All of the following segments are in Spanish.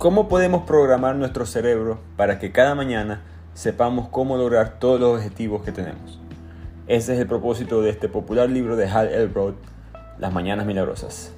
¿Cómo podemos programar nuestro cerebro para que cada mañana sepamos cómo lograr todos los objetivos que tenemos? Ese es el propósito de este popular libro de Hal Elrod, Las Mañanas Milagrosas.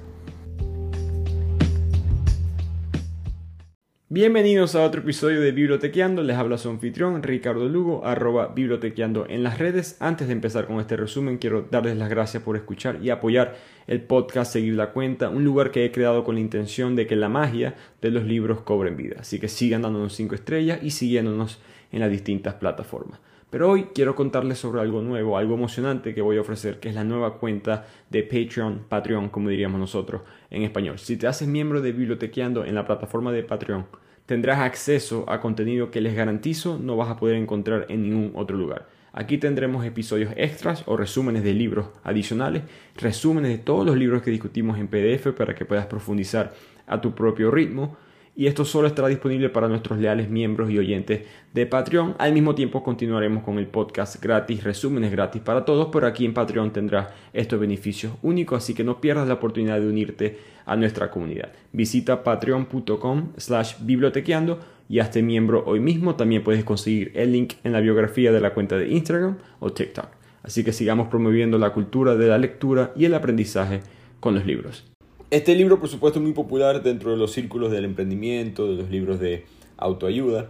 Bienvenidos a otro episodio de Bibliotequeando, les habla su anfitrión Ricardo Lugo, arroba bibliotequeando en las redes. Antes de empezar con este resumen, quiero darles las gracias por escuchar y apoyar el podcast Seguir la Cuenta, un lugar que he creado con la intención de que la magia de los libros cobren vida. Así que sigan dándonos 5 estrellas y siguiéndonos en las distintas plataformas. Pero hoy quiero contarles sobre algo nuevo, algo emocionante que voy a ofrecer, que es la nueva cuenta de Patreon, Patreon como diríamos nosotros en español. Si te haces miembro de Bibliotequeando en la plataforma de Patreon, tendrás acceso a contenido que les garantizo no vas a poder encontrar en ningún otro lugar. Aquí tendremos episodios extras o resúmenes de libros adicionales, resúmenes de todos los libros que discutimos en PDF para que puedas profundizar a tu propio ritmo y esto solo estará disponible para nuestros leales miembros y oyentes de Patreon. Al mismo tiempo continuaremos con el podcast gratis, resúmenes gratis para todos, pero aquí en Patreon tendrás estos beneficios únicos, así que no pierdas la oportunidad de unirte a nuestra comunidad. Visita patreon.com slash bibliotequeando y hazte miembro hoy mismo. También puedes conseguir el link en la biografía de la cuenta de Instagram o TikTok. Así que sigamos promoviendo la cultura de la lectura y el aprendizaje con los libros. Este libro, por supuesto, es muy popular dentro de los círculos del emprendimiento, de los libros de autoayuda,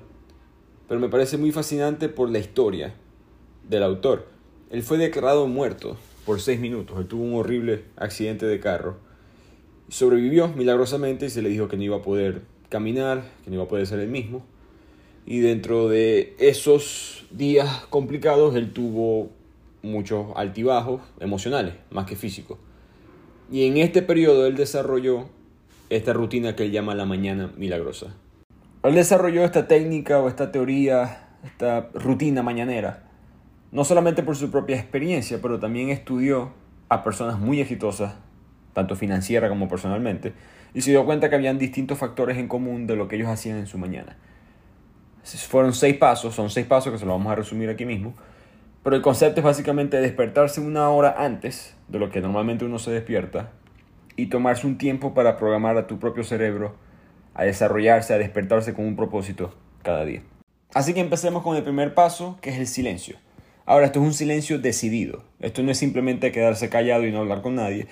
pero me parece muy fascinante por la historia del autor. Él fue declarado muerto por seis minutos, él tuvo un horrible accidente de carro, sobrevivió milagrosamente y se le dijo que no iba a poder caminar, que no iba a poder ser el mismo, y dentro de esos días complicados él tuvo muchos altibajos emocionales, más que físicos. Y en este periodo él desarrolló esta rutina que él llama la mañana milagrosa. Él desarrolló esta técnica o esta teoría, esta rutina mañanera, no solamente por su propia experiencia, pero también estudió a personas muy exitosas, tanto financiera como personalmente, y se dio cuenta que habían distintos factores en común de lo que ellos hacían en su mañana. Fueron seis pasos, son seis pasos que se los vamos a resumir aquí mismo, pero el concepto es básicamente despertarse una hora antes de lo que normalmente uno se despierta y tomarse un tiempo para programar a tu propio cerebro a desarrollarse, a despertarse con un propósito cada día. Así que empecemos con el primer paso, que es el silencio. Ahora, esto es un silencio decidido. Esto no es simplemente quedarse callado y no hablar con nadie.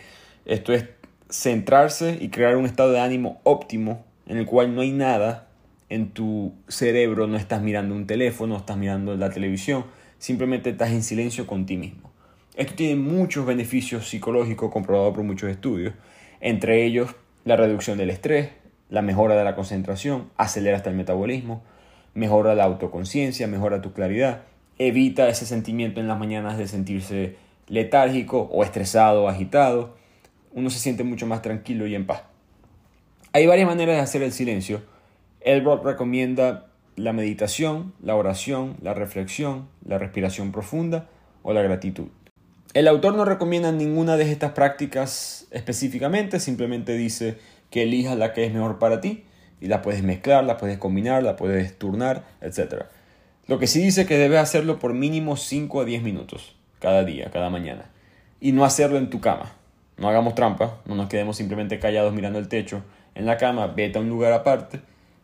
Esto es centrarse y crear un estado de ánimo óptimo en el cual no hay nada en tu cerebro, no estás mirando un teléfono, no estás mirando la televisión, simplemente estás en silencio con ti mismo. Esto tiene muchos beneficios psicológicos comprobados por muchos estudios, entre ellos la reducción del estrés, la mejora de la concentración, acelera hasta el metabolismo, mejora la autoconciencia, mejora tu claridad, evita ese sentimiento en las mañanas de sentirse letárgico o estresado agitado, uno se siente mucho más tranquilo y en paz. Hay varias maneras de hacer el silencio. Elrod recomienda la meditación, la oración, la reflexión, la respiración profunda o la gratitud. El autor no recomienda ninguna de estas prácticas específicamente, simplemente dice que elijas la que es mejor para ti y la puedes mezclar, la puedes combinar, la puedes turnar, etc. Lo que sí dice que debes hacerlo por mínimo 5 a 10 minutos cada día, cada mañana. Y no hacerlo en tu cama. No hagamos trampa, no nos quedemos simplemente callados mirando el techo en la cama, vete a un lugar aparte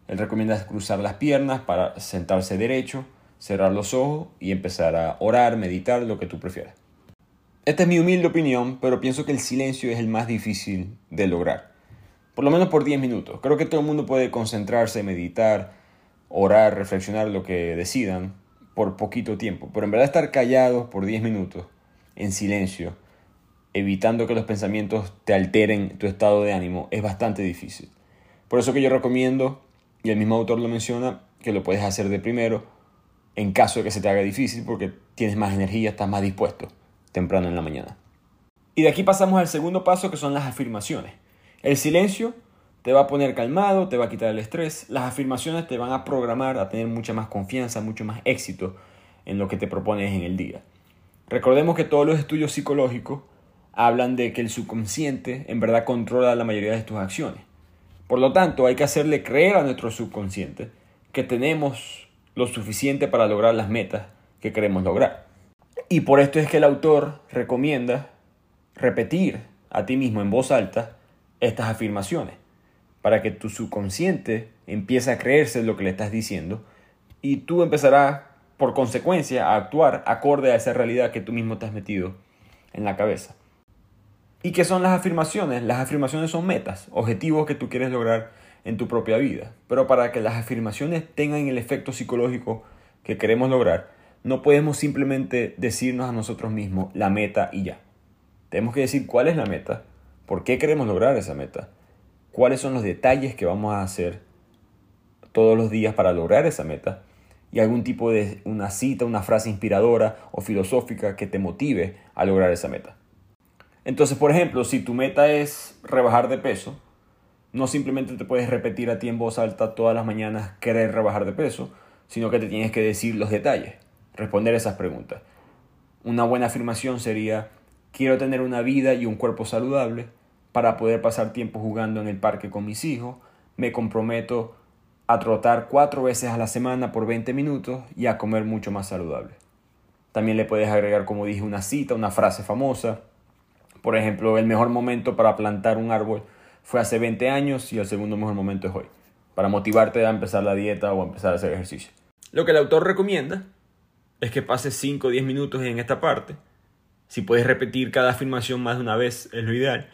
él recomienda cruzar las piernas para sentarse derecho, cerrar los ojos y empezar a orar, meditar, lo que tú prefieras. Esta es mi humilde opinión, pero pienso que el silencio es el más difícil de lograr. Por lo menos por 10 minutos. Creo que todo el mundo puede concentrarse, meditar, orar, reflexionar lo que decidan por poquito tiempo. Pero en verdad estar callados por 10 minutos, en silencio, evitando que los pensamientos te alteren tu estado de ánimo, es bastante difícil. Por eso que yo recomiendo y el mismo autor lo menciona que lo puedes hacer de primero en caso de que se te haga difícil porque tienes más energía, estás más dispuesto temprano en la mañana. Y de aquí pasamos al segundo paso que son las afirmaciones. El silencio te va a poner calmado, te va a quitar el estrés. Las afirmaciones te van a programar a tener mucha más confianza, mucho más éxito en lo que te propones en el día. Recordemos que todos los estudios psicológicos hablan de que el subconsciente en verdad controla la mayoría de tus acciones. Por lo tanto, hay que hacerle creer a nuestro subconsciente que tenemos lo suficiente para lograr las metas que queremos lograr. Y por esto es que el autor recomienda repetir a ti mismo en voz alta estas afirmaciones, para que tu subconsciente empieza a creerse lo que le estás diciendo y tú empezarás por consecuencia a actuar acorde a esa realidad que tú mismo te has metido en la cabeza. ¿Y qué son las afirmaciones? Las afirmaciones son metas, objetivos que tú quieres lograr en tu propia vida. Pero para que las afirmaciones tengan el efecto psicológico que queremos lograr, no podemos simplemente decirnos a nosotros mismos la meta y ya. Tenemos que decir cuál es la meta, por qué queremos lograr esa meta, cuáles son los detalles que vamos a hacer todos los días para lograr esa meta y algún tipo de una cita, una frase inspiradora o filosófica que te motive a lograr esa meta. Entonces, por ejemplo, si tu meta es rebajar de peso, no simplemente te puedes repetir a ti en voz alta todas las mañanas querer rebajar de peso, sino que te tienes que decir los detalles, responder esas preguntas. Una buena afirmación sería, quiero tener una vida y un cuerpo saludable para poder pasar tiempo jugando en el parque con mis hijos, me comprometo a trotar cuatro veces a la semana por 20 minutos y a comer mucho más saludable. También le puedes agregar, como dije, una cita, una frase famosa. Por ejemplo, el mejor momento para plantar un árbol fue hace 20 años y el segundo mejor momento es hoy, para motivarte a empezar la dieta o a empezar a hacer ejercicio. Lo que el autor recomienda es que pases 5 o 10 minutos en esta parte. Si puedes repetir cada afirmación más de una vez es lo ideal.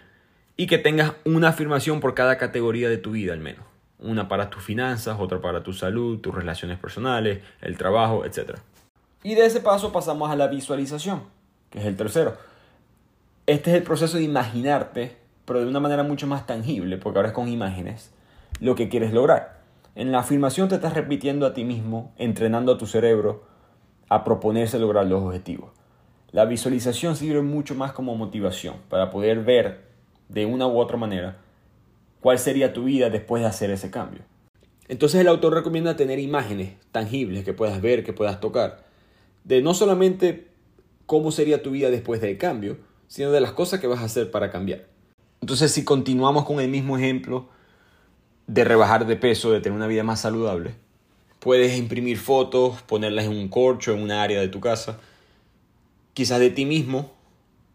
Y que tengas una afirmación por cada categoría de tu vida al menos. Una para tus finanzas, otra para tu salud, tus relaciones personales, el trabajo, etc. Y de ese paso pasamos a la visualización, que es el tercero. Este es el proceso de imaginarte, pero de una manera mucho más tangible, porque ahora es con imágenes, lo que quieres lograr. En la afirmación te estás repitiendo a ti mismo, entrenando a tu cerebro a proponerse lograr los objetivos. La visualización sirve mucho más como motivación, para poder ver de una u otra manera cuál sería tu vida después de hacer ese cambio. Entonces el autor recomienda tener imágenes tangibles que puedas ver, que puedas tocar, de no solamente cómo sería tu vida después del cambio, sino de las cosas que vas a hacer para cambiar. Entonces si continuamos con el mismo ejemplo de rebajar de peso, de tener una vida más saludable, puedes imprimir fotos, ponerlas en un corcho, en una área de tu casa, quizás de ti mismo,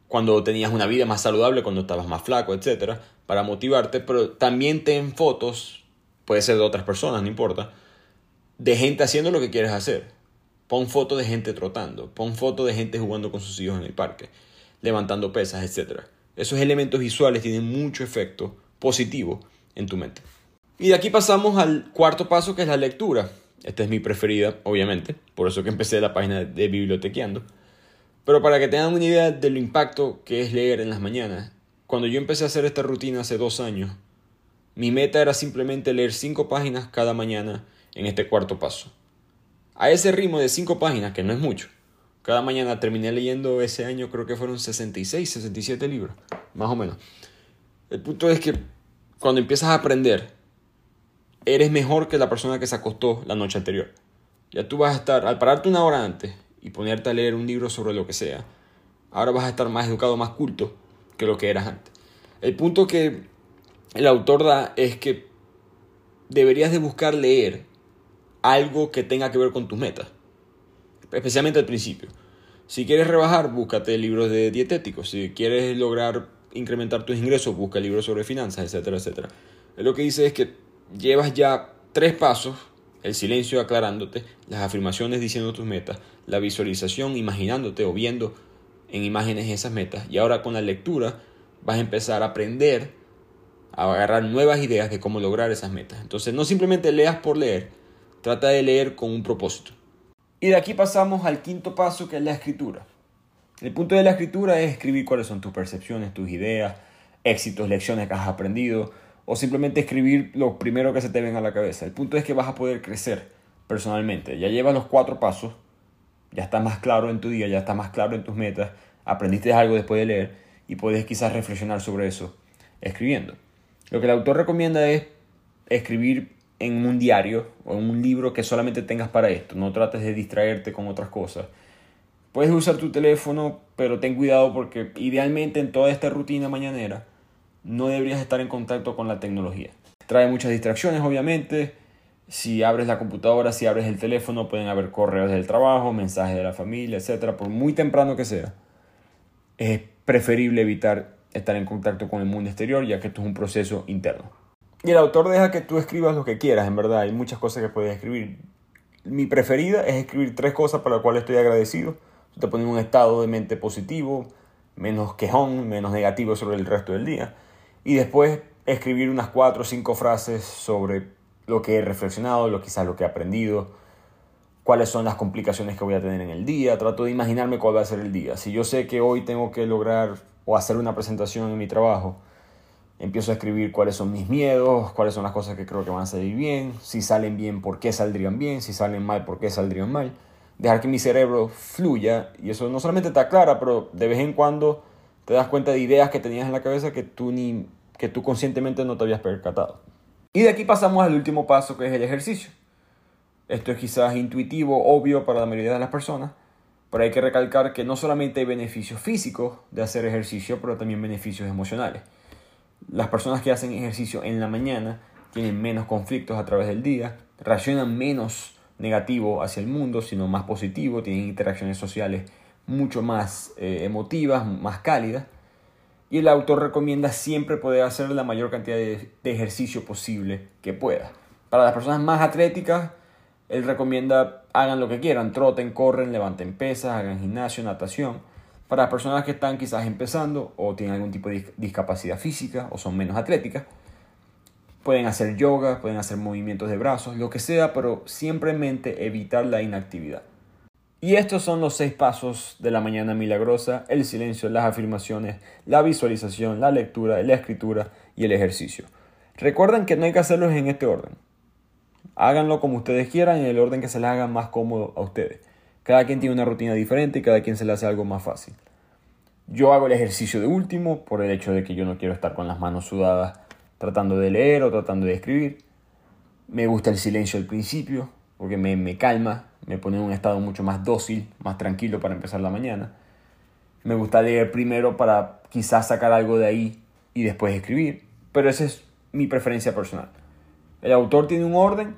cuando tenías una vida más saludable, cuando estabas más flaco, etcétera, para motivarte, pero también ten fotos, puede ser de otras personas, no importa, de gente haciendo lo que quieres hacer. Pon fotos de gente trotando, pon fotos de gente jugando con sus hijos en el parque, levantando pesas, etcétera. Esos elementos visuales tienen mucho efecto positivo en tu mente. Y de aquí pasamos al cuarto paso que es la lectura. Esta es mi preferida, obviamente, por eso que empecé la página de bibliotequeando. Pero para que tengan una idea del impacto que es leer en las mañanas, cuando yo empecé a hacer esta rutina hace dos años, mi meta era simplemente leer cinco páginas cada mañana en este cuarto paso. A ese ritmo de cinco páginas, que no es mucho, cada mañana terminé leyendo ese año, creo que fueron 66, 67 libros, más o menos. El punto es que cuando empiezas a aprender, eres mejor que la persona que se acostó la noche anterior. Ya tú vas a estar, al pararte una hora antes y ponerte a leer un libro sobre lo que sea, ahora vas a estar más educado, más culto que lo que eras antes. El punto que el autor da es que deberías de buscar leer algo que tenga que ver con tus metas, especialmente al principio. Si quieres rebajar, búscate libros de dietéticos. Si quieres lograr incrementar tus ingresos, busca libros sobre finanzas, etcétera, etcétera. Lo que dice es que llevas ya tres pasos el silencio aclarándote, las afirmaciones diciendo tus metas, la visualización imaginándote o viendo en imágenes esas metas. Y ahora con la lectura vas a empezar a aprender a agarrar nuevas ideas de cómo lograr esas metas. Entonces no simplemente leas por leer, trata de leer con un propósito. Y de aquí pasamos al quinto paso que es la escritura. El punto de la escritura es escribir cuáles son tus percepciones, tus ideas, éxitos, lecciones que has aprendido, o simplemente escribir lo primero que se te venga a la cabeza. El punto es que vas a poder crecer personalmente. Ya llevas los cuatro pasos, ya está más claro en tu día, ya está más claro en tus metas, aprendiste algo después de leer y puedes quizás reflexionar sobre eso escribiendo. Lo que el autor recomienda es escribir en un diario o en un libro que solamente tengas para esto. No trates de distraerte con otras cosas. Puedes usar tu teléfono, pero ten cuidado porque idealmente en toda esta rutina mañanera no deberías estar en contacto con la tecnología. Trae muchas distracciones, obviamente. Si abres la computadora, si abres el teléfono, pueden haber correos del trabajo, mensajes de la familia, etc. Por muy temprano que sea, es preferible evitar estar en contacto con el mundo exterior, ya que esto es un proceso interno. Y el autor deja que tú escribas lo que quieras, en verdad. Hay muchas cosas que puedes escribir. Mi preferida es escribir tres cosas por las cuales estoy agradecido. Te pone un estado de mente positivo, menos quejón, menos negativo sobre el resto del día. Y después escribir unas cuatro o cinco frases sobre lo que he reflexionado, lo, quizás lo que he aprendido, cuáles son las complicaciones que voy a tener en el día. Trato de imaginarme cuál va a ser el día. Si yo sé que hoy tengo que lograr o hacer una presentación en mi trabajo, empiezo a escribir cuáles son mis miedos, cuáles son las cosas que creo que van a salir bien, si salen bien, por qué saldrían bien, si salen mal, por qué saldrían mal. Dejar que mi cerebro fluya y eso no solamente te aclara, pero de vez en cuando te das cuenta de ideas que tenías en la cabeza que tú, ni, que tú conscientemente no te habías percatado. Y de aquí pasamos al último paso que es el ejercicio. Esto es quizás intuitivo, obvio para la mayoría de las personas, pero hay que recalcar que no solamente hay beneficios físicos de hacer ejercicio, pero también beneficios emocionales. Las personas que hacen ejercicio en la mañana tienen menos conflictos a través del día, reaccionan menos negativo hacia el mundo, sino más positivo, tienen interacciones sociales mucho más eh, emotivas, más cálidas. Y el autor recomienda siempre poder hacer la mayor cantidad de, ejercicio posible que pueda. Para las personas más atléticas, él recomienda hagan lo que quieran, troten, corren, levanten pesas, hagan gimnasio, natación. Para personas que están quizás empezando o tienen algún tipo de discapacidad física o son menos atléticas, pueden hacer yoga, pueden hacer movimientos de brazos, lo que sea, pero simplemente evitar la inactividad. Y estos son los seis pasos de la mañana milagrosa, el silencio, las afirmaciones, la visualización, la lectura, la escritura y el ejercicio. Recuerden que no hay que hacerlos en este orden. Háganlo como ustedes quieran en el orden que se les haga más cómodo a ustedes. Cada quien tiene una rutina diferente y cada quien se le hace algo más fácil. Yo hago el ejercicio de último por el hecho de que yo no quiero estar con las manos sudadas tratando de leer o tratando de escribir. Me gusta el silencio al principio porque me, me calma, me pone en un estado mucho más dócil, más tranquilo para empezar la mañana. Me gusta leer primero para quizás sacar algo de ahí y después escribir, pero esa es mi preferencia personal. El autor tiene un orden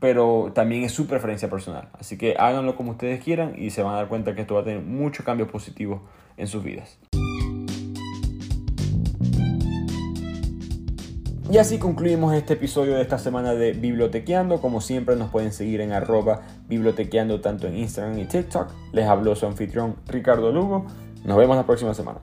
pero también es su preferencia personal. Así que háganlo como ustedes quieran y se van a dar cuenta que esto va a tener muchos cambios positivos en sus vidas. Y así concluimos este episodio de esta semana de Bibliotequeando. Como siempre nos pueden seguir en arroba bibliotequeando tanto en Instagram y TikTok. Les habló su anfitrión Ricardo Lugo. Nos vemos la próxima semana.